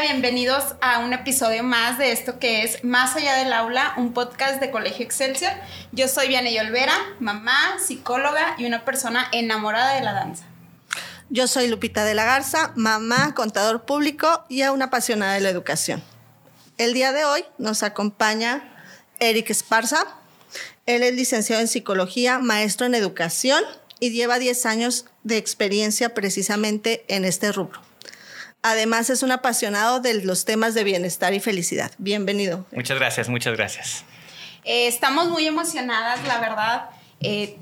Bienvenidos a un episodio más de esto que es Más allá del aula, un podcast de Colegio Excelsior. Yo soy Vianey Olvera, mamá, psicóloga y una persona enamorada de la danza. Yo soy Lupita de la Garza, mamá, contador público y una apasionada de la educación. El día de hoy nos acompaña Eric Esparza. Él es licenciado en psicología, maestro en educación y lleva 10 años de experiencia precisamente en este rubro. Además es un apasionado de los temas de bienestar y felicidad. Bienvenido. Muchas gracias, muchas gracias. Eh, estamos muy emocionadas, la verdad. Eh,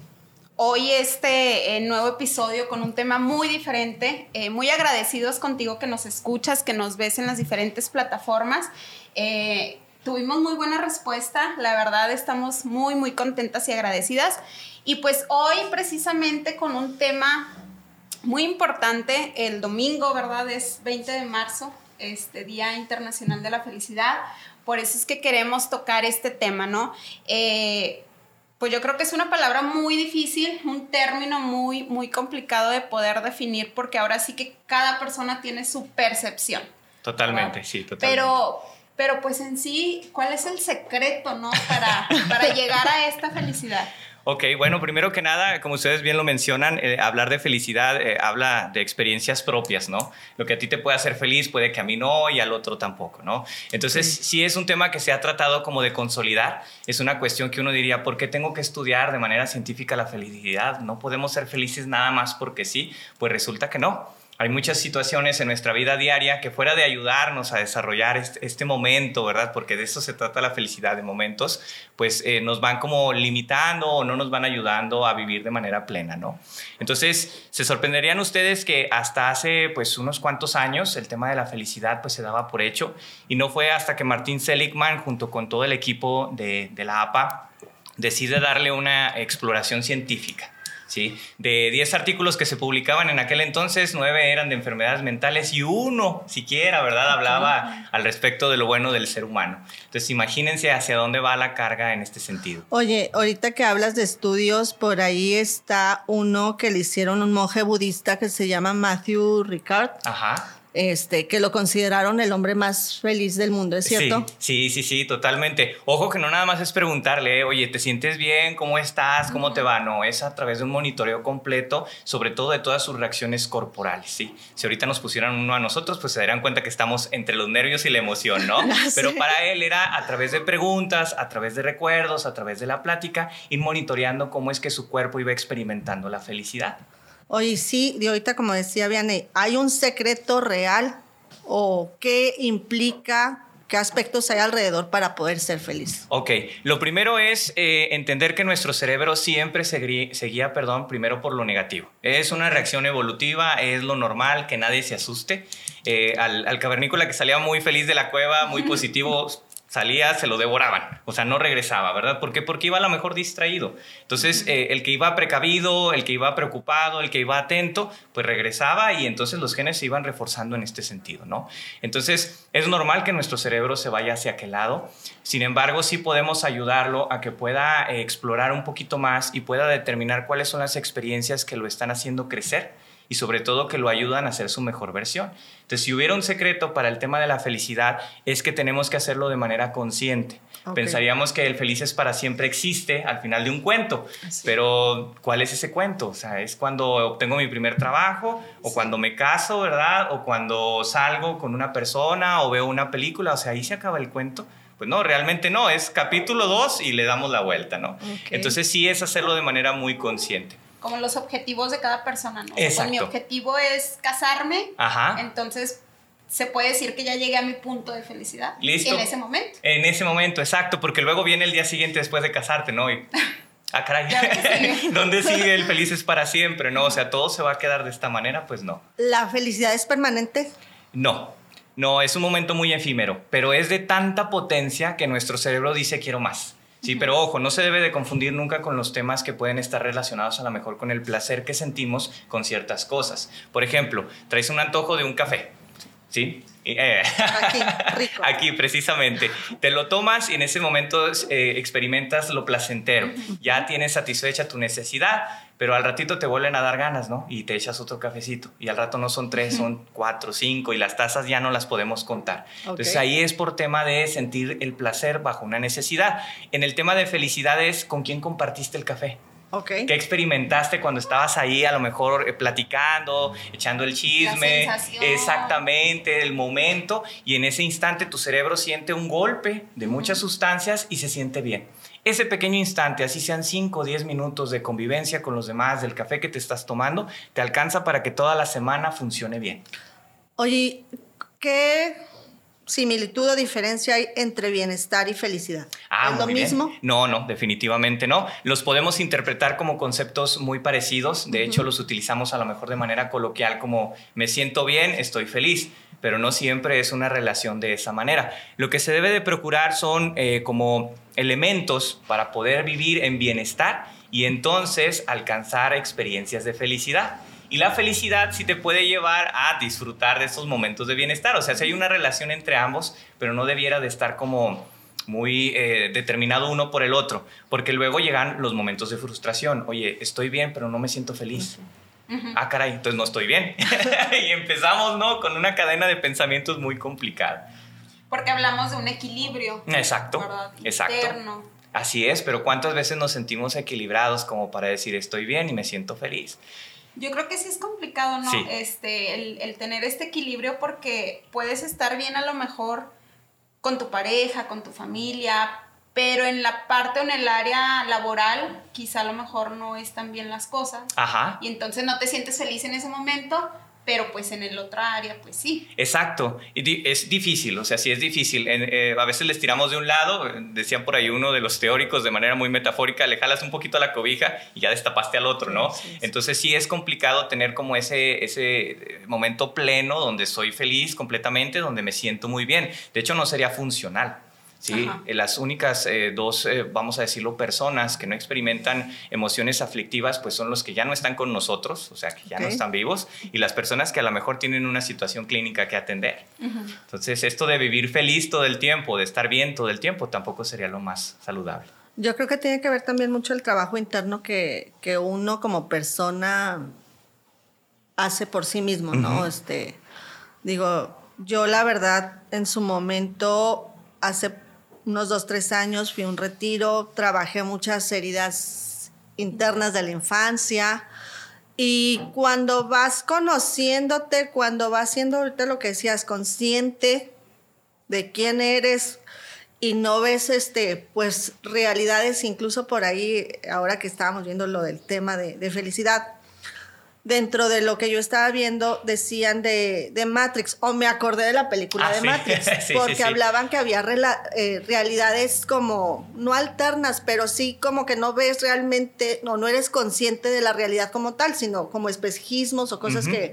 hoy este eh, nuevo episodio con un tema muy diferente. Eh, muy agradecidos contigo que nos escuchas, que nos ves en las diferentes plataformas. Eh, tuvimos muy buena respuesta, la verdad estamos muy, muy contentas y agradecidas. Y pues hoy precisamente con un tema muy importante, el domingo, ¿verdad? Es 20 de marzo, este Día Internacional de la Felicidad. Por eso es que queremos tocar este tema, ¿no? pues yo creo que es una palabra muy difícil, un término muy, muy complicado de poder definir porque ahora sí que cada persona tiene su percepción. Totalmente, sí, totalmente. Pero, pero pues en sí, ¿cuál es el secreto, no? Para, para llegar a esta felicidad. Ok, bueno, primero que nada, como ustedes bien lo mencionan, eh, hablar de felicidad eh, habla de experiencias propias, ¿no? Lo que a ti te puede hacer feliz puede que a mí no y al otro tampoco, ¿no? Entonces, sí. es un tema que se ha tratado como de consolidar, es una cuestión que uno diría, ¿por qué tengo que estudiar de manera científica la felicidad? ¿No podemos ser felices nada más porque sí? Pues resulta que no. Hay muchas situaciones en nuestra vida diaria que fuera de ayudarnos a desarrollar este, momento, ¿verdad? Porque de eso se trata la felicidad de momentos, pues eh, nos van como limitando o no nos van ayudando a vivir de manera plena, ¿no? Entonces, se sorprenderían ustedes que hasta hace pues unos cuantos años el tema de la felicidad pues se daba por hecho y no fue hasta que Martín Seligman junto con todo el equipo de la APA decide darle una exploración científica ¿sí? De 10 artículos que se publicaban en aquel entonces, 9 eran de enfermedades mentales y uno siquiera, ¿verdad? Hablaba al respecto de lo bueno del ser humano. Entonces, imagínense hacia dónde va la carga en este sentido. Oye, ahorita que hablas de estudios, por ahí está uno que le hicieron un monje budista que se llama Matthew Ricard. Ajá este, que lo consideraron el hombre más feliz del mundo, ¿es cierto? Sí, sí, sí, totalmente. Ojo que no nada más es preguntarle, oye, ¿te sientes bien? ¿Cómo estás? ¿Cómo te va? No, es a través de un monitoreo completo, sobre todo de todas sus reacciones corporales, ¿sí? Si ahorita nos pusieran uno a nosotros, pues se darían cuenta que estamos entre los nervios y la emoción, ¿no? Pero para él era a través de preguntas, a través de recuerdos, a través de la plática, ir monitoreando cómo es que su cuerpo iba experimentando la felicidad. Oye, sí, de ahorita como decía Vianney, ¿hay un secreto real o qué implica ¿Qué aspectos hay alrededor para poder ser feliz? Ok, lo primero es eh, entender que nuestro cerebro siempre se, guía, perdón, primero por lo negativo. Es una reacción evolutiva, es lo normal, que nadie se asuste. Eh, al, al, cavernícola que salía muy feliz de la cueva, muy positivo, salía, se lo devoraban, o sea, no regresaba, ¿verdad? ¿Por qué? Porque iba a lo mejor distraído. Entonces, eh, el que iba precavido, el que iba preocupado, el que iba atento, pues regresaba y entonces los genes se iban reforzando en este sentido, ¿no? Entonces, es normal que nuestro cerebro se vaya hacia aquel lado, sin embargo, sí podemos ayudarlo a que pueda eh, explorar un poquito más y pueda determinar cuáles son las experiencias que lo están haciendo crecer y sobre todo que lo ayudan a ser su mejor versión. Entonces, si hubiera un secreto para el tema de la felicidad, es que tenemos que hacerlo de manera consciente. Pensaríamos que el feliz es para siempre existe al final de un cuento, pero ¿cuál es ese cuento? O sea, es cuando obtengo mi primer trabajo, o cuando me caso, ¿verdad? O cuando salgo con una persona, o veo una película, o sea, ahí se acaba el cuento. Pues no, realmente no, es capítulo 2 y le damos la vuelta, ¿no? Entonces sí es hacerlo de manera muy consciente como los objetivos de cada persona, ¿no? Exacto. mi objetivo es casarme, Ajá. entonces se puede decir que ya llegué a mi punto de felicidad. Listo. En ese momento. En ese momento, exacto, porque luego viene el día siguiente después de casarte, ¿no? Y, ah, caray, ¿dónde sigue el felices para siempre? No, o sea, todo se va a quedar de esta manera, pues no. ¿La felicidad es permanente? No. No, es un momento muy efímero, pero es de tanta potencia que nuestro cerebro dice quiero más. Sí, pero ojo, no se debe de confundir nunca con los temas que pueden estar relacionados a lo mejor con el placer que sentimos con ciertas cosas. Por ejemplo, traes un antojo de un café. ¿Sí? Eh, Aquí, rico. Aquí, precisamente. Te lo tomas y en ese momento eh, experimentas lo placentero. Ya tienes satisfecha tu necesidad, pero al ratito te vuelven a dar ganas, ¿no? Y te echas otro cafecito. Y al rato no son tres, son cuatro, cinco, y las tazas ya no las podemos contar. Entonces Ok. ahí es por tema de sentir el placer bajo una necesidad. En el tema de felicidad es con quién compartiste el café. Ok. ¿Qué experimentaste cuando estabas ahí a lo mejor eh, platicando, echando el chisme? Exactamente, el momento. Y en ese instante tu cerebro siente un golpe de muchas sustancias y se siente bien. Ese pequeño instante, así sean 5 o 10 minutos de convivencia con los demás, del café que te estás tomando, te alcanza para que toda la semana funcione bien. Oye, ¿qué similitud o diferencia hay entre bienestar y felicidad? ¿Es lo bien. mismo? No, no, definitivamente no. Los podemos interpretar como conceptos muy parecidos. De hecho, los utilizamos a lo mejor de manera coloquial como me siento bien, estoy feliz. Pero no siempre es una relación de esa manera. Lo que se debe de procurar son eh, como elementos para poder vivir en bienestar y entonces alcanzar experiencias de felicidad. Y la felicidad sí te puede llevar a disfrutar de esos momentos de bienestar. O sea, si hay una relación entre ambos, pero no debiera de estar como muy eh, determinado uno por el otro, porque luego llegan los momentos de frustración. Oye, estoy bien, pero no me siento feliz. Ah, caray, entonces no estoy bien. y empezamos, ¿no? Con una cadena de pensamientos muy complicada. Porque hablamos de un equilibrio. Exacto, ¿verdad? exacto. Interno. Así es, pero ¿cuántas veces nos sentimos equilibrados como para decir estoy bien y me siento feliz? Yo creo que sí es complicado, ¿no? Sí. Este, el, el tener este equilibrio porque puedes estar bien a lo mejor con tu pareja, con tu familia, pero en la parte o en el área laboral quizá a lo mejor no están bien las cosas Ajá. y entonces no te sientes feliz en ese momento, pero pues en el otra área pues sí. Exacto, y es difícil, o sea, sí es difícil. Eh, a veces les tiramos de un lado, decían por ahí uno de los teóricos de manera muy metafórica, le jalas un poquito a la cobija y ya destapaste al otro, ¿no? Sí, sí. Entonces sí es complicado tener como ese, ese eh, momento pleno donde soy feliz completamente, donde me siento muy bien. De hecho, no sería funcional. ¿Sí? Ajá. Eh, Las únicas eh, dos, eh, vamos a decirlo, personas que no experimentan emociones aflictivas, pues son los que ya no están con nosotros, o sea, que ya no Ok. están vivos, y las personas que a lo mejor tienen una situación clínica que atender. Entonces, esto de vivir feliz todo el tiempo, de estar bien todo el tiempo, tampoco sería lo más saludable. Yo creo que tiene que ver también mucho el trabajo interno que, que uno como persona hace por sí mismo, ¿no? Ujú. Este, digo, yo la verdad en su momento, hace unos dos, tres años fui un retiro, trabajé muchas heridas internas de la infancia. Y cuando vas conociéndote, cuando vas siendo ahorita lo que decías, consciente de quién eres y no ves este pues realidades incluso por ahí ahora que estábamos viendo lo del tema de, de felicidad dentro de lo que yo estaba viendo decían de, de Matrix o me acordé de la película Ah, de sí. Matrix Sí, porque sí. hablaban que había rela- eh, realidades como no alternas pero sí como que no ves realmente no no eres consciente de la realidad como tal sino como espejismos o cosas que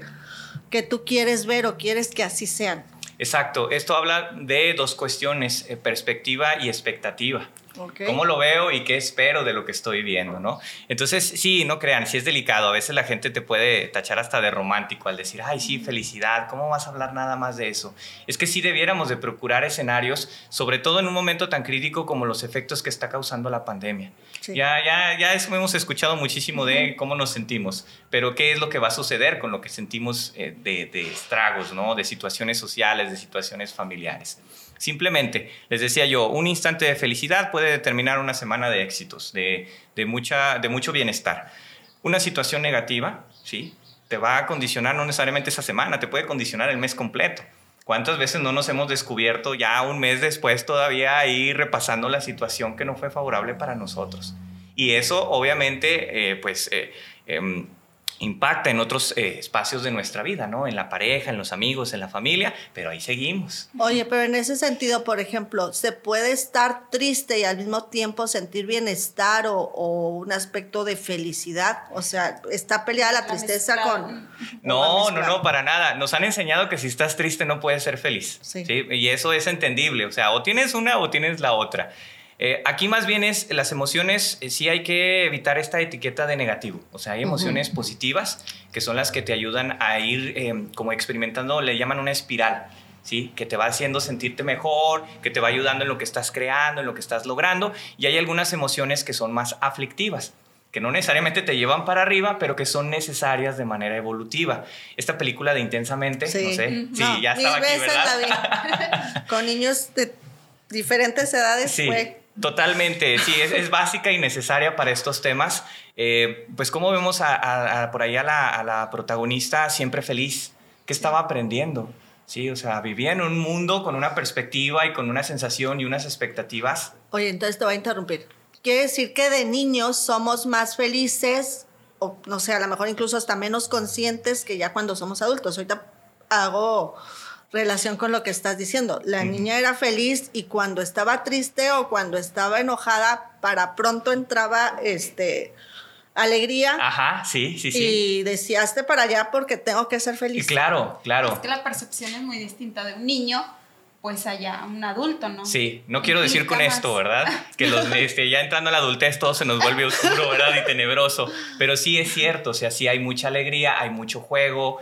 que tú quieres ver o quieres que así sean Exacto, esto habla de dos cuestiones, eh, perspectiva y expectativa. Ok. ¿Cómo lo veo y qué espero de lo que estoy viendo, no? Entonces, sí, no crean, sí es delicado. A veces la gente te puede tachar hasta de romántico al decir, ay, sí, felicidad, ¿cómo vas a hablar nada más de eso? Es que sí debiéramos de procurar escenarios, sobre todo en un momento tan crítico como los efectos que está causando la pandemia. Sí. Ya, ya, ya eso hemos escuchado muchísimo de cómo nos sentimos, pero qué es lo que va a suceder con lo que sentimos eh, de, de estragos, ¿no? De situaciones sociales, de situaciones familiares. Simplemente, les decía yo, un instante de felicidad puede determinar una semana de éxitos, de, de mucha, de mucho bienestar. Una situación negativa, ¿sí? Te va a condicionar no necesariamente esa semana, te puede condicionar el mes completo. ¿Cuántas veces no nos hemos descubierto ya un mes después todavía ahí repasando la situación que no fue favorable para nosotros? Y eso obviamente, eh, pues, eh, em, impacta en otros eh, espacios de nuestra vida, ¿no? En la pareja, en los amigos, en la familia, pero ahí seguimos. Oye, pero en ese sentido, por ejemplo, ¿se puede estar triste y al mismo tiempo sentir bienestar o, o un aspecto de felicidad? O sea, ¿está peleada la La tristeza mezcla. con...? No, no, no, para nada. Nos han enseñado que si estás triste no puedes ser feliz. Sí. Y eso es entendible. O sea, o tienes una o tienes la otra. Eh, aquí más bien es las emociones, eh, sí hay que evitar esta etiqueta de negativo. O sea, hay emociones positivas que son las que te ayudan a ir eh, como experimentando, le llaman una espiral. ¿Sí? que te va haciendo sentirte mejor, que te va ayudando en lo que estás creando, en lo que estás logrando, y hay algunas emociones que son más aflictivas que no necesariamente te llevan para arriba, pero que son necesarias de manera evolutiva. Esta película de Intensamente, no sé, sí, ya estaba aquí, ¿verdad? Con niños de diferentes edades sí. Totalmente, sí, es, básica y necesaria para estos temas. Eh, pues como vemos a, por ahí a la, protagonista siempre feliz, que estaba aprendiendo, sí, o sea, vivía en un mundo con una perspectiva y con una sensación y unas expectativas. Oye, entonces te voy a interrumpir. Quiere decir que de niños somos más felices, o no sé, a lo mejor incluso hasta menos conscientes que ya cuando somos adultos. Ahorita hago relación con lo que estás diciendo. La niña era feliz y cuando estaba triste o cuando estaba enojada, para pronto entraba este alegría. Ajá, sí, sí, sí. Y decíaste para allá porque tengo que ser feliz. claro, claro. Es que la percepción es muy distinta de un niño pues allá un adulto, ¿no? Sí, no quiero decir con esto, ¿verdad? Que los, este, ya entrando a la adultez todo se nos vuelve oscuro, ¿verdad? Y tenebroso. Pero sí es cierto, o sea, sí hay mucha alegría, hay mucho juego,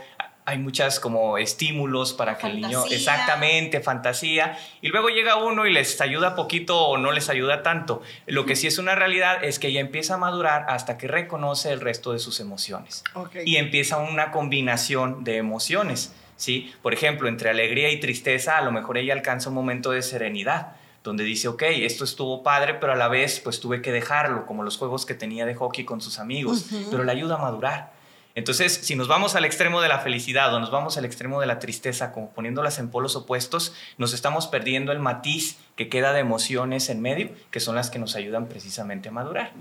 hay muchas como estímulos para que el niño, exactamente, fantasía, y luego llega uno y les ayuda poquito o no les ayuda tanto. Lo que sí es una realidad es que ella empieza a madurar hasta que reconoce el resto de sus emociones. Y empieza una combinación de emociones, ¿sí? Por ejemplo, entre alegría y tristeza, a lo mejor ella alcanza un momento de serenidad donde dice, ok, esto estuvo padre, pero a la vez pues tuve que dejarlo, como los juegos que tenía de hockey con sus amigos, pero le ayuda a madurar. Entonces, si nos vamos al extremo de la felicidad o nos vamos al extremo de la tristeza, como poniéndolas en polos opuestos, nos estamos perdiendo el matiz que queda de emociones en medio, que son las que nos ayudan precisamente a madurar.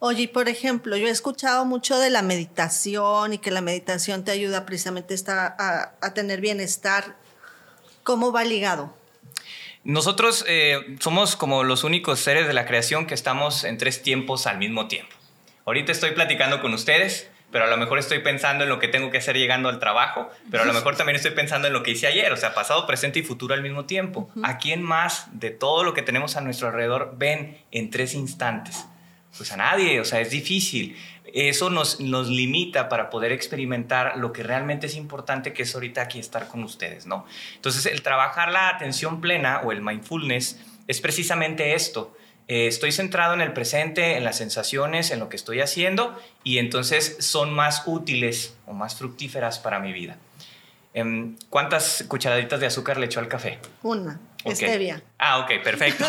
Oye, por ejemplo, yo he escuchado mucho de la meditación y que la meditación te ayuda precisamente a, a tener bienestar. ¿Cómo va ligado? Nosotros eh, somos como los únicos seres de la creación que estamos en tres tiempos al mismo tiempo. Ahorita estoy platicando con ustedes, pero a lo mejor estoy pensando en lo que tengo que hacer llegando al trabajo, pero a lo mejor también estoy pensando en lo que hice ayer, o sea, pasado, presente y futuro al mismo tiempo. ¿A quién más de todo lo que tenemos a nuestro alrededor ven en tres instantes? Pues a nadie, o sea, es difícil. Eso nos, nos limita para poder experimentar lo que realmente es importante, que es ahorita aquí estar con ustedes, ¿no? Entonces, el trabajar la atención plena o el mindfulness es precisamente esto, eh, estoy centrado en el presente, en las sensaciones, en lo que estoy haciendo y entonces son más útiles o más fructíferas para mi vida. Em, ¿Cuántas cucharaditas de azúcar le echó al café? Una. Stevia. Ah, ok, perfecto.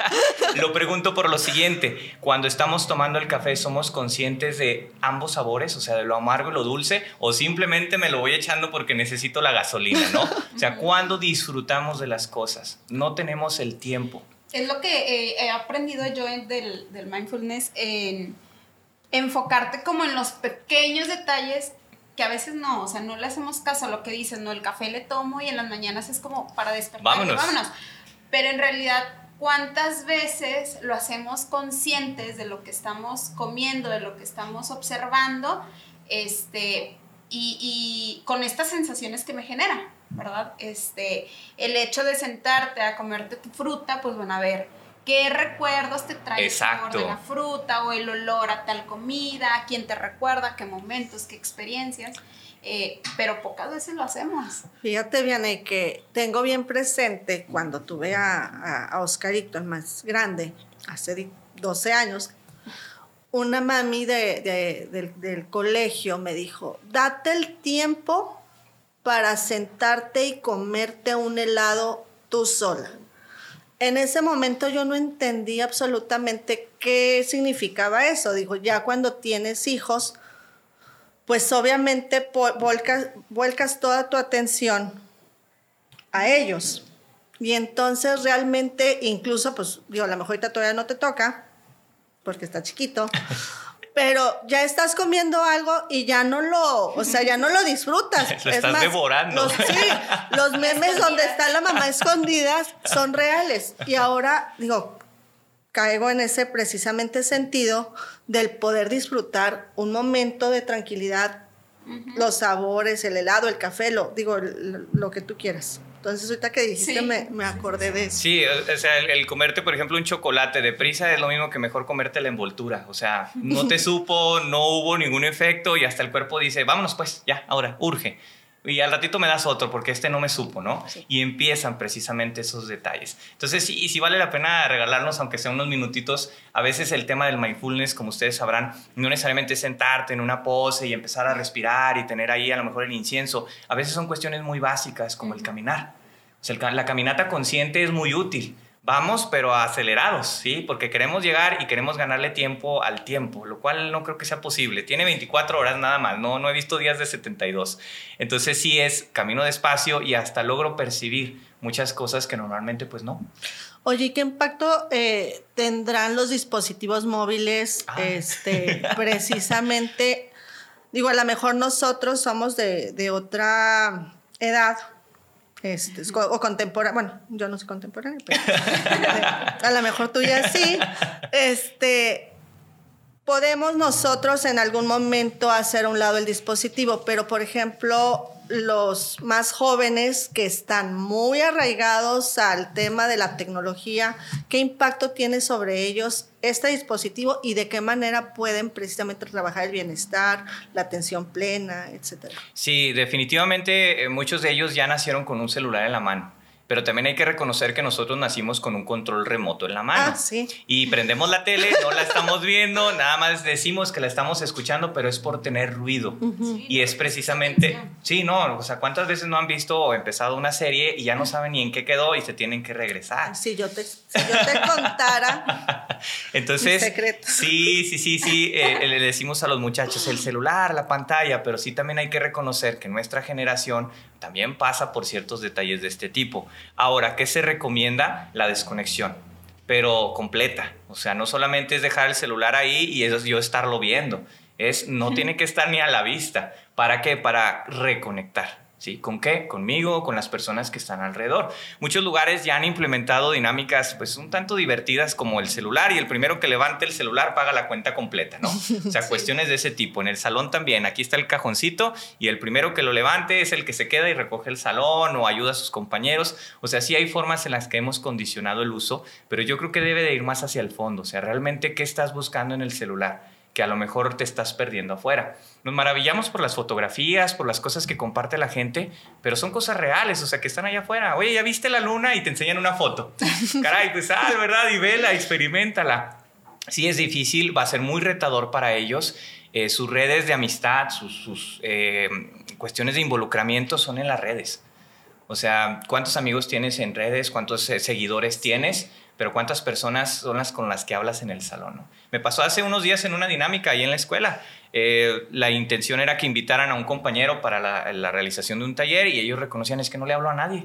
lo pregunto por lo siguiente. Cuando estamos tomando el café, ¿somos conscientes de ambos sabores? O sea, de lo amargo y lo dulce. ¿O simplemente me lo voy echando porque necesito la gasolina, no? O sea, ¿cuándo disfrutamos de las cosas? No tenemos el tiempo es lo que eh, he aprendido yo del, del, mindfulness, en enfocarte como en los pequeños detalles que a veces no, o sea, no le hacemos caso a lo que dicen, no, el café le tomo y en las mañanas es como para despertar. Vámonos. vámonos. Pero en realidad, ¿cuántas veces lo hacemos conscientes de lo que estamos comiendo, de lo que estamos observando, este, y, y con estas sensaciones que me genera? ¿Verdad? Este, el hecho de sentarte a comerte tu fruta, pues van a ver qué recuerdos te trae el sabor de la fruta o el olor a tal comida, quién te recuerda, qué momentos, qué experiencias. Eh, pero pocas veces lo hacemos. Fíjate, Vianney, que tengo bien presente cuando tuve a, a, Oscarito, el más grande, hace 12 años, una mami de, del, del colegio me dijo, date el tiempo para sentarte y comerte un helado tú sola. En ese momento yo no entendí absolutamente qué significaba eso. Digo, ya cuando tienes hijos, pues obviamente vuelcas, vuelcas toda tu atención a ellos. Y entonces realmente, incluso, pues digo, a lo mejor ahorita todavía no te toca, porque está chiquito, pero ya estás comiendo algo y ya no lo, o sea, ya no lo disfrutas. lo estás devorando. Los, sí, los memes donde está la mamá escondida son reales. Y ahora, digo, caigo en ese precisamente sentido del poder disfrutar un momento de tranquilidad los sabores, el helado, el café, lo, digo, lo, que tú quieras. Entonces, ahorita que dijiste, me, me, acordé de eso. Sí, o sea, el, comerte, por ejemplo, un chocolate de prisa es lo mismo que mejor comerte la envoltura. O sea, no te supo, no hubo ningún efecto y hasta el cuerpo dice, vámonos pues, ya, ahora, urge y al ratito me das otro porque este no me supo, ¿no? Y empiezan precisamente esos detalles. Entonces, sí, y si vale la pena regalarnos, aunque sea unos minutitos, a veces el tema del mindfulness, como ustedes sabrán, no necesariamente es sentarte en una pose y empezar a respirar y tener ahí a lo mejor el incienso. A veces son cuestiones muy básicas, como el caminar. O sea, la caminata consciente es muy útil vamos, pero acelerados, ¿sí? Porque queremos llegar y queremos ganarle tiempo al tiempo, lo cual no creo que sea posible. Tiene 24 horas nada más, no, no he visto días de 72. Entonces sí es camino despacio y hasta logro percibir muchas cosas que normalmente pues no. Oye, ¿qué impacto eh, tendrán los dispositivos móviles ah. este, precisamente? Digo, a lo mejor nosotros somos de, de otra edad, este, o contemporáneo, bueno, yo no soy contemporáneo, pero a lo mejor tú ya sí. Este, podemos nosotros en algún momento hacer a un lado el dispositivo, pero por ejemplo, los más jóvenes que están muy arraigados al tema de la tecnología, ¿qué impacto tiene sobre ellos este dispositivo y de qué manera pueden precisamente trabajar el bienestar, la atención plena, etcétera? Sí, definitivamente eh, muchos de ellos ya nacieron con un celular en la mano pero también hay que reconocer que nosotros nacimos con un control remoto en la mano. Ah, sí. Y prendemos la tele, no la estamos viendo, nada más decimos que la estamos escuchando, pero es por tener ruido. Y es precisamente, sí, no, o sea, ¿cuántas veces no han visto o empezado una serie y ya no saben ni en qué quedó y se tienen que regresar? Si yo te, si yo te contara. Entonces, sí, sí, sí, sí, eh, le decimos a los muchachos el celular, la pantalla, pero sí también hay que reconocer que nuestra generación también pasa por ciertos detalles de este tipo. Ahora, ¿qué se recomienda? La desconexión, pero completa. O sea, no solamente es dejar el celular ahí y eso yo estarlo viendo. Es, no tiene que estar ni a la vista. ¿Para qué? Para reconectar. ¿Sí? ¿Con qué? Conmigo, con las personas que están alrededor. Muchos lugares ya han implementado dinámicas pues un tanto divertidas como el celular y el primero que levante el celular paga la cuenta completa, ¿no? O sea, cuestiones de ese tipo. En el salón también, aquí está el cajoncito y el primero que lo levante es el que se queda y recoge el salón o ayuda a sus compañeros. O sea, sí hay formas en las que hemos condicionado el uso, pero yo creo que debe de ir más hacia el fondo. O sea, realmente, ¿qué estás buscando en el celular? Que a lo mejor te estás perdiendo afuera. Nos maravillamos por las fotografías, por las cosas que comparte la gente, pero son cosas reales, o sea, que están allá afuera. Oye, ¿ya viste la luna? Y te enseñan una foto. Caray, pues, ah, ¿verdad? Y vela, experimentala. Sí es difícil, va a ser muy retador para ellos. Eh, sus redes de amistad, sus, eh, cuestiones de involucramiento son en las redes. O sea, ¿cuántos amigos tienes en redes? ¿Cuántos eh, seguidores tienes? Pero ¿cuántas personas son las con las que hablas en el salón? Me pasó hace unos días en una dinámica ahí en la escuela. Eh, la intención era que invitaran a un compañero para la, realización de un taller y ellos reconocían es que no le hablo a nadie.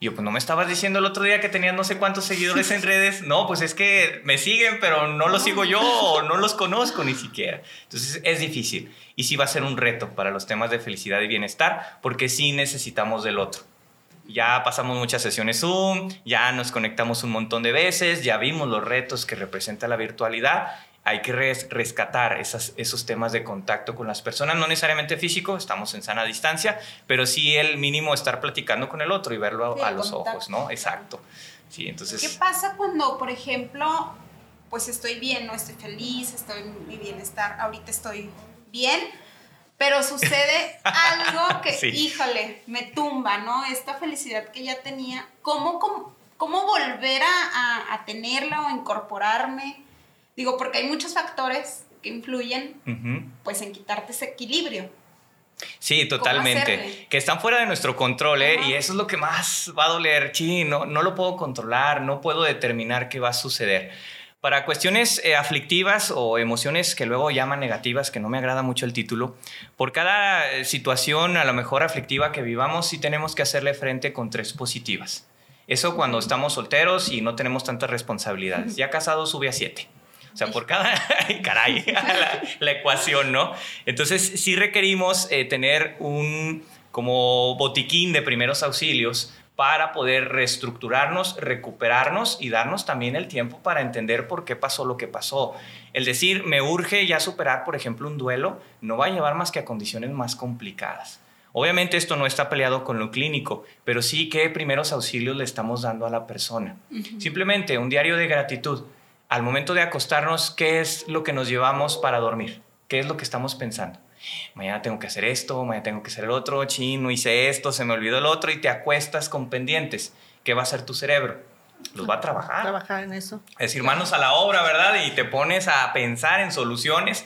Y yo, pues no me estabas diciendo el otro día que tenías no sé cuántos seguidores en redes. No, pues es que me siguen, pero no los sigo yo o no los conozco ni siquiera. Entonces es difícil. Y sí va a ser un reto para los temas de felicidad y bienestar, porque sí necesitamos del otro ya pasamos muchas sesiones Zoom, ya nos conectamos un montón de veces, ya vimos los retos que representa la virtualidad. Hay que rescatar esos temas de contacto con las personas, no necesariamente físico, estamos en sana distancia, pero sí el mínimo estar platicando con el otro y verlo a, los ojos, ¿no? Exacto. Sí, entonces... ¿Qué pasa cuando, por ejemplo, pues estoy bien, no estoy feliz, estoy en mi bienestar, ahorita estoy bien, pero sucede algo que, híjole, me tumba, ¿no? Esta felicidad que ya tenía, ¿cómo, cómo, volver a, tenerla o incorporarme? Digo, porque hay muchos factores que influyen, pues, en quitarte ese equilibrio. Sí, totalmente. Que están fuera de nuestro control, ¿eh? Y eso es lo que más va a doler. Sí, no, no lo puedo controlar, no puedo determinar qué va a suceder. Para cuestiones eh, aflictivas o emociones que luego llaman negativas, que no me agrada mucho el título, por cada eh, situación a lo mejor aflictiva que vivamos, sí tenemos que hacerle frente con tres positivas. Eso cuando estamos solteros y no tenemos tantas responsabilidades. Ya casado sube a siete. O sea, por cada, caray, la, ecuación, ¿no? Entonces, sí requerimos eh, tener un como botiquín de primeros auxilios para poder reestructurarnos, recuperarnos y darnos también el tiempo para entender por qué pasó lo que pasó. El decir, me urge ya superar, por ejemplo, un duelo, no va a llevar más que a condiciones más complicadas. Obviamente esto no está peleado con lo clínico, pero sí qué primeros auxilios le estamos dando a la persona. Simplemente un diario de gratitud. Al momento de acostarnos, ¿qué es lo que nos llevamos para dormir? ¿Qué es lo que estamos pensando? Mañana tengo que hacer esto, mañana tengo que hacer el otro, chino, hice esto, se me olvidó el otro y te acuestas con pendientes. ¿Qué va a hacer tu cerebro? Los va a trabajar. Trabajar en eso. Es decir, manos a la obra, ¿verdad? Y te pones a pensar en soluciones.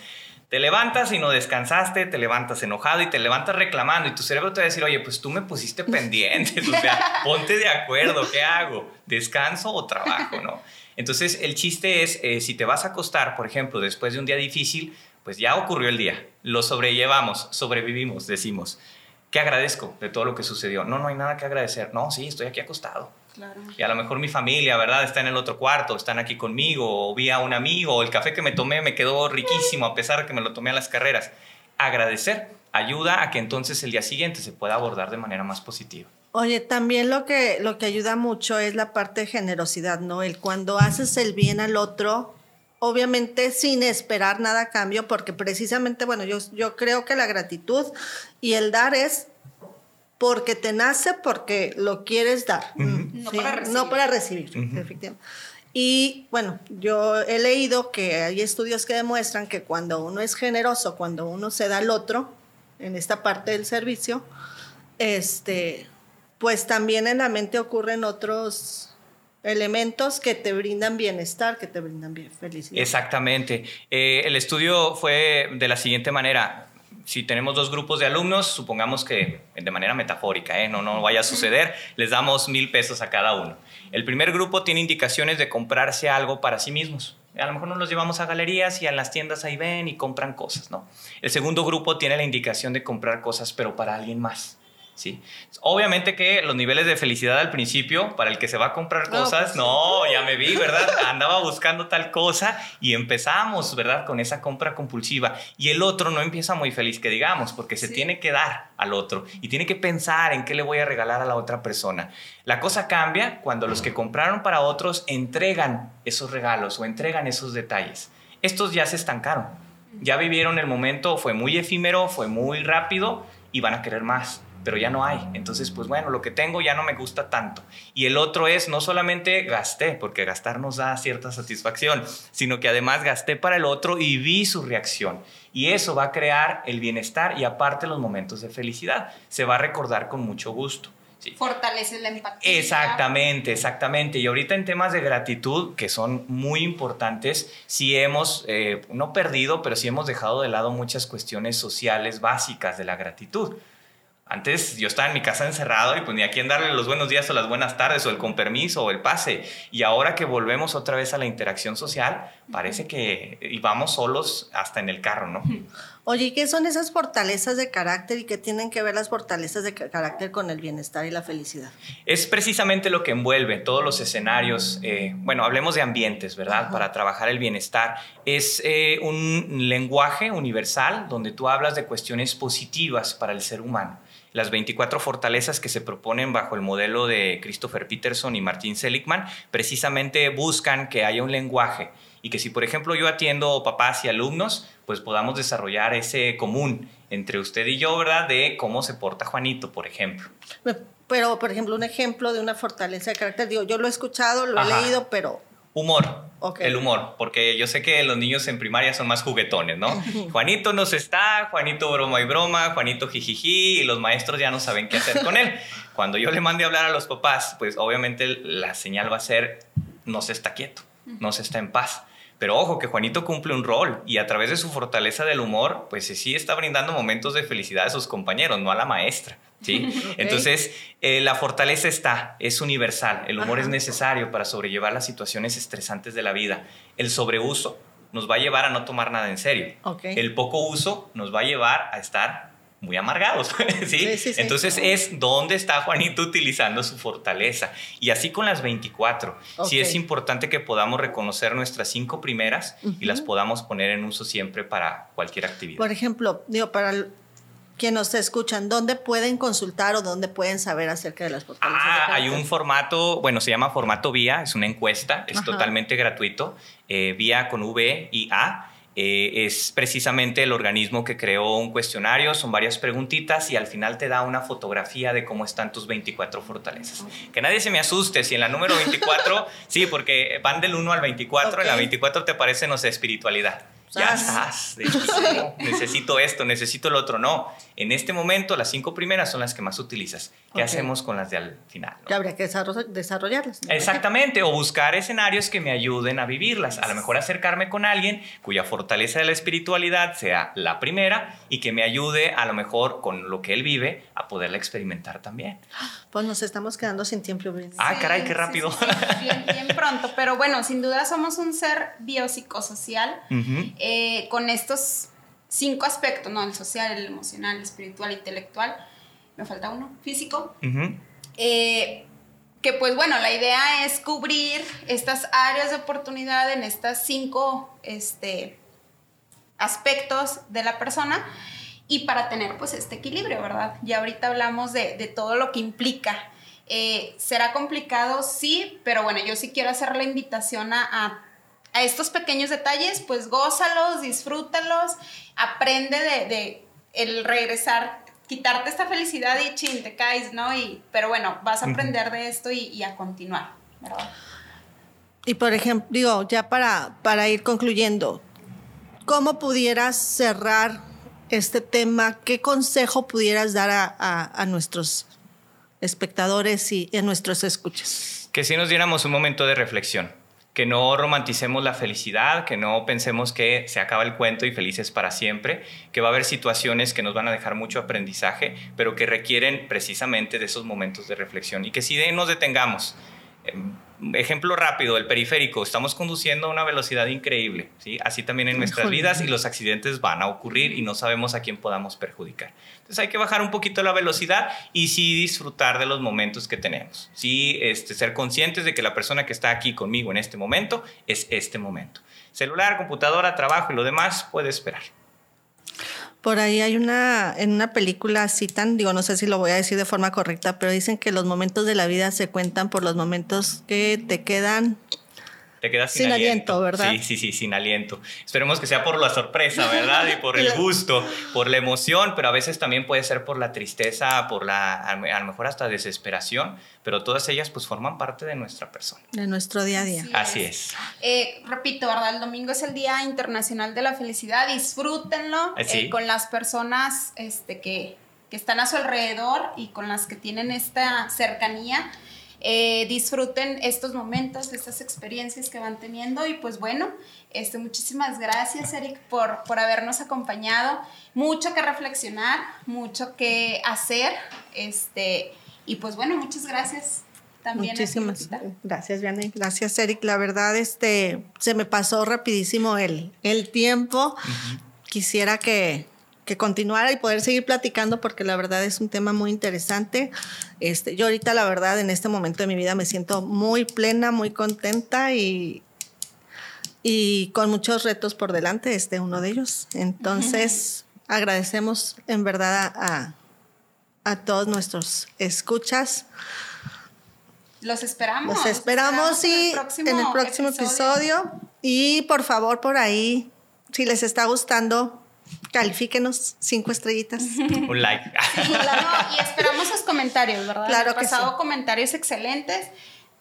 Te levantas y no descansaste, te levantas enojado y te levantas reclamando y tu cerebro te va a decir, oye, pues tú me pusiste pendientes, o sea, ponte de acuerdo, ¿qué hago? ¿Descanso o trabajo, no? Entonces, el chiste es, eh, si te vas a acostar, por ejemplo, después de un día difícil, pues ya ocurrió el día, lo sobrellevamos, sobrevivimos, decimos. ¿Qué agradezco de todo lo que sucedió? No, no hay nada que agradecer. No, sí, estoy aquí acostado. Y a lo mejor mi familia, ¿verdad? Está en el otro cuarto, están aquí conmigo, o vi a un amigo, o el café que me tomé me quedó riquísimo a pesar de que me lo tomé a las carreras. Agradecer ayuda a que entonces el día siguiente se pueda abordar de manera más positiva. Oye, también lo que, lo que ayuda mucho es la parte de generosidad, ¿no? El cuando haces el bien al otro, obviamente sin esperar nada a cambio, porque precisamente, bueno, yo, yo creo que la gratitud y el dar es porque te nace, porque lo quieres dar, no, para recibir. no para recibir. efectivamente. Y bueno, yo he leído que hay estudios que demuestran que cuando uno es generoso, cuando uno se da al otro, en esta parte del servicio, este, pues también en la mente ocurren otros elementos que te brindan bienestar, que te brindan bien, felicidad. Exactamente. Eh, el estudio fue de la siguiente manera. Si tenemos dos grupos de alumnos, supongamos que de manera metafórica, ¿eh? no, no vaya a suceder, les damos mil pesos a cada uno. El primer grupo tiene indicaciones de comprarse algo para sí mismos. A lo mejor nos los llevamos a galerías y a las tiendas ahí ven y compran cosas, ¿no? El segundo grupo tiene la indicación de comprar cosas, pero para alguien más. ¿Sí? Obviamente que los niveles de felicidad al principio, para el que se va a comprar cosas, pues no, ya me vi, ¿verdad? Andaba buscando tal cosa y empezamos, ¿verdad? Con esa compra compulsiva. Y el otro no empieza muy feliz, que digamos, porque se tiene que dar al otro y tiene que pensar en qué le voy a regalar a la otra persona. La cosa cambia cuando los que compraron para otros entregan esos regalos o entregan esos detalles. Estos ya se estancaron. Ya vivieron el momento, fue muy efímero, fue muy rápido y van a querer más pero ya no hay. Entonces, pues bueno, lo que tengo ya no me gusta tanto. Y el otro es, no solamente gasté, porque gastar nos da cierta satisfacción, sino que además gasté para el otro y vi su reacción. Y eso va a crear el bienestar y aparte los momentos de felicidad. Se va a recordar con mucho gusto. Fortalece la empatía. Exactamente, exactamente. Y ahorita en temas de gratitud, que son muy importantes, sí hemos, eh, no perdido, pero sí hemos dejado de lado muchas cuestiones sociales básicas de la gratitud. Antes yo estaba en mi casa encerrado y pues ni a quién darle los buenos días o las buenas tardes o el con permiso o el pase. Y ahora que volvemos otra vez a la interacción social, parece que íbamos solos hasta en el carro, ¿no? Oye, ¿qué son esas fortalezas de carácter y qué tienen que ver las fortalezas de carácter con el bienestar y la felicidad? Es precisamente lo que envuelve todos los escenarios. Eh, bueno, hablemos de ambientes, ¿verdad? Para trabajar el bienestar. Es eh, un lenguaje universal donde tú hablas de cuestiones positivas para el ser humano las 24 fortalezas que se proponen bajo el modelo de Christopher Peterson y Martin Seligman precisamente buscan que haya un lenguaje y que si por ejemplo yo atiendo papás y alumnos, pues podamos desarrollar ese común entre usted y yo, ¿verdad? De cómo se porta Juanito, por ejemplo. Pero, por ejemplo, un ejemplo de una fortaleza de carácter, digo, yo lo he escuchado, lo he leído, pero Humor. El humor, porque yo sé que los niños en primaria son más juguetones, ¿no? Juanito nos está, Juanito broma y broma, Juanito jijiji, y los maestros ya no saben qué hacer con él. Cuando yo le mande a hablar a los papás, pues obviamente la señal va a ser, no se está quieto, no se está en paz. Pero ojo, que Juanito cumple un rol y a través de su fortaleza del humor, pues sí está brindando momentos de felicidad a sus compañeros, no a la maestra. ¿sí? Entonces, eh, la fortaleza está, es universal. El humor es necesario para sobrellevar las situaciones estresantes de la vida. El sobreuso nos va a llevar a no tomar nada en serio. El poco uso nos va a llevar a estar muy amargados, ¿sí? Entonces es dónde está Juanito utilizando su fortaleza. Y así con las 24. Sí es importante que podamos reconocer nuestras cinco primeras y las podamos poner en uso siempre para cualquier actividad. Por ejemplo, digo, para quien nos escuchan, ¿dónde pueden consultar o dónde pueden saber acerca de las fortalezas? Ah, de hay un formato, bueno, se llama formato vía, es una encuesta, es Ajá. totalmente gratuito, eh, vía con V y A. eh, es precisamente el organismo que creó un cuestionario, son varias preguntitas y al final te da una fotografía de cómo están tus 24 fortalezas. Que nadie se me asuste si en la número 24, sí, porque van del 1 al 24, en la Ok. 24 te parece, no sé, espiritualidad. Ya estás. de, "No, necesito esto, necesito lo otro. No, en este momento las cinco primeras son las que más utilizas. ¿Qué hacemos con las de al final? no? Que habría que desarro- desarrollarlas. ¿no? Exactamente, o buscar escenarios que me ayuden a vivirlas. A lo mejor acercarme con alguien cuya fortaleza de la espiritualidad sea la primera y que me ayude a lo mejor con lo que él vive a poderla experimentar también. Pues nos estamos quedando sin tiempo. Ah, Sí, caray, qué rápido. sí, sí, Bien, bien pronto, pero bueno, sin duda somos un ser biopsicosocial eh, con estos cinco aspectos, ¿no? El social, el emocional, el espiritual, intelectual. Me falta uno, físico. Eh, que pues bueno, la idea es cubrir estas áreas de oportunidad en estas cinco este, aspectos de la persona y para tener pues este equilibrio, ¿verdad? Ya ahorita hablamos de, de todo lo que implica. Eh, será complicado, sí, pero bueno, yo sí quiero hacer la invitación a, a, a estos pequeños detalles, pues gózalos, disfrútalos, aprende de, de el regresar, quitarte esta felicidad y chin, te caes, ¿no? Y, pero bueno, vas a aprender de esto y, y a continuar, ¿verdad? Y por ejemplo, digo, ya para, para ir concluyendo, ¿cómo pudieras cerrar este tema? ¿Qué consejo pudieras dar a, a- a nuestros espectadores y a nuestros escuchas? Que sí nos diéramos un momento de reflexión, que no romanticemos la felicidad, que no pensemos que se acaba el cuento y felices para siempre, que va a haber situaciones que nos van a dejar mucho aprendizaje, pero que requieren precisamente de esos momentos de reflexión y que sí de- nos detengamos. Em, Ejemplo rápido, el periférico, estamos conduciendo a una velocidad increíble, ¿sí? así también en nuestras vidas y los accidentes van a ocurrir y no sabemos a quién podamos perjudicar. Entonces hay que bajar un poquito la velocidad y sí disfrutar de los momentos que tenemos. Sí este, ser conscientes de que la persona que está aquí conmigo en este momento es este momento. Celular, computadora, trabajo y lo demás puede esperar. Por ahí hay una, en una película citan, digo, no sé si lo voy a decir de forma correcta, pero dicen que los momentos de la vida se cuentan por los momentos que te quedan. Te quedas sin, Sin aliento, ¿verdad? Sí, sí, sí, sin aliento. Esperemos que sea por la sorpresa, ¿verdad? Y por el gusto, por la emoción, pero a veces también puede ser por la tristeza, por la, a lo mejor hasta desesperación, pero todas ellas pues forman parte de nuestra persona. de nuestro día a día. Sí. Así es. Eh, repito, ¿verdad? El domingo es el Día Internacional de la Felicidad. Disfrútenlo sí. eh, con las personas este, que, que están a su alrededor y con las que tienen esta cercanía. Eh, disfruten estos momentos, estas experiencias que van teniendo y pues bueno, este, muchísimas gracias Eric por, por habernos acompañado. Mucho que reflexionar, mucho que hacer este, y pues bueno, muchas gracias. También Muchísimas gracias, Vianney. Gracias, Eric. La verdad, este, se me pasó rapidísimo el, el tiempo. Quisiera que, que continuara y poder seguir platicando porque la verdad es un tema muy interesante. Este, yo ahorita, la verdad, en este momento de mi vida me siento muy plena, muy contenta y, y con muchos retos por delante. Este uno de ellos. Entonces, agradecemos en verdad a, a, todos nuestros escuchas. Los esperamos. Los esperamos y en el próximo episodio. Y por favor, por ahí, si les está gustando, califíquenos cinco estrellitas. Un like. Sí, claro, y esperamos sus comentarios, ¿verdad? Claro que pasado sí. comentarios excelentes.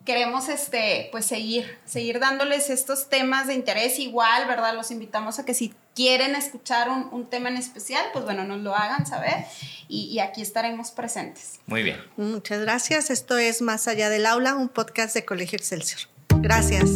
Queremos este, pues seguir, seguir dándoles estos temas de interés igual, ¿verdad? Los invitamos a que si quieren escuchar un, un tema en especial, pues bueno, nos lo hagan saber y, y aquí estaremos presentes. Muy bien. Muchas gracias. Esto es Más allá del aula, un podcast de Colegio Excelsior. Gracias.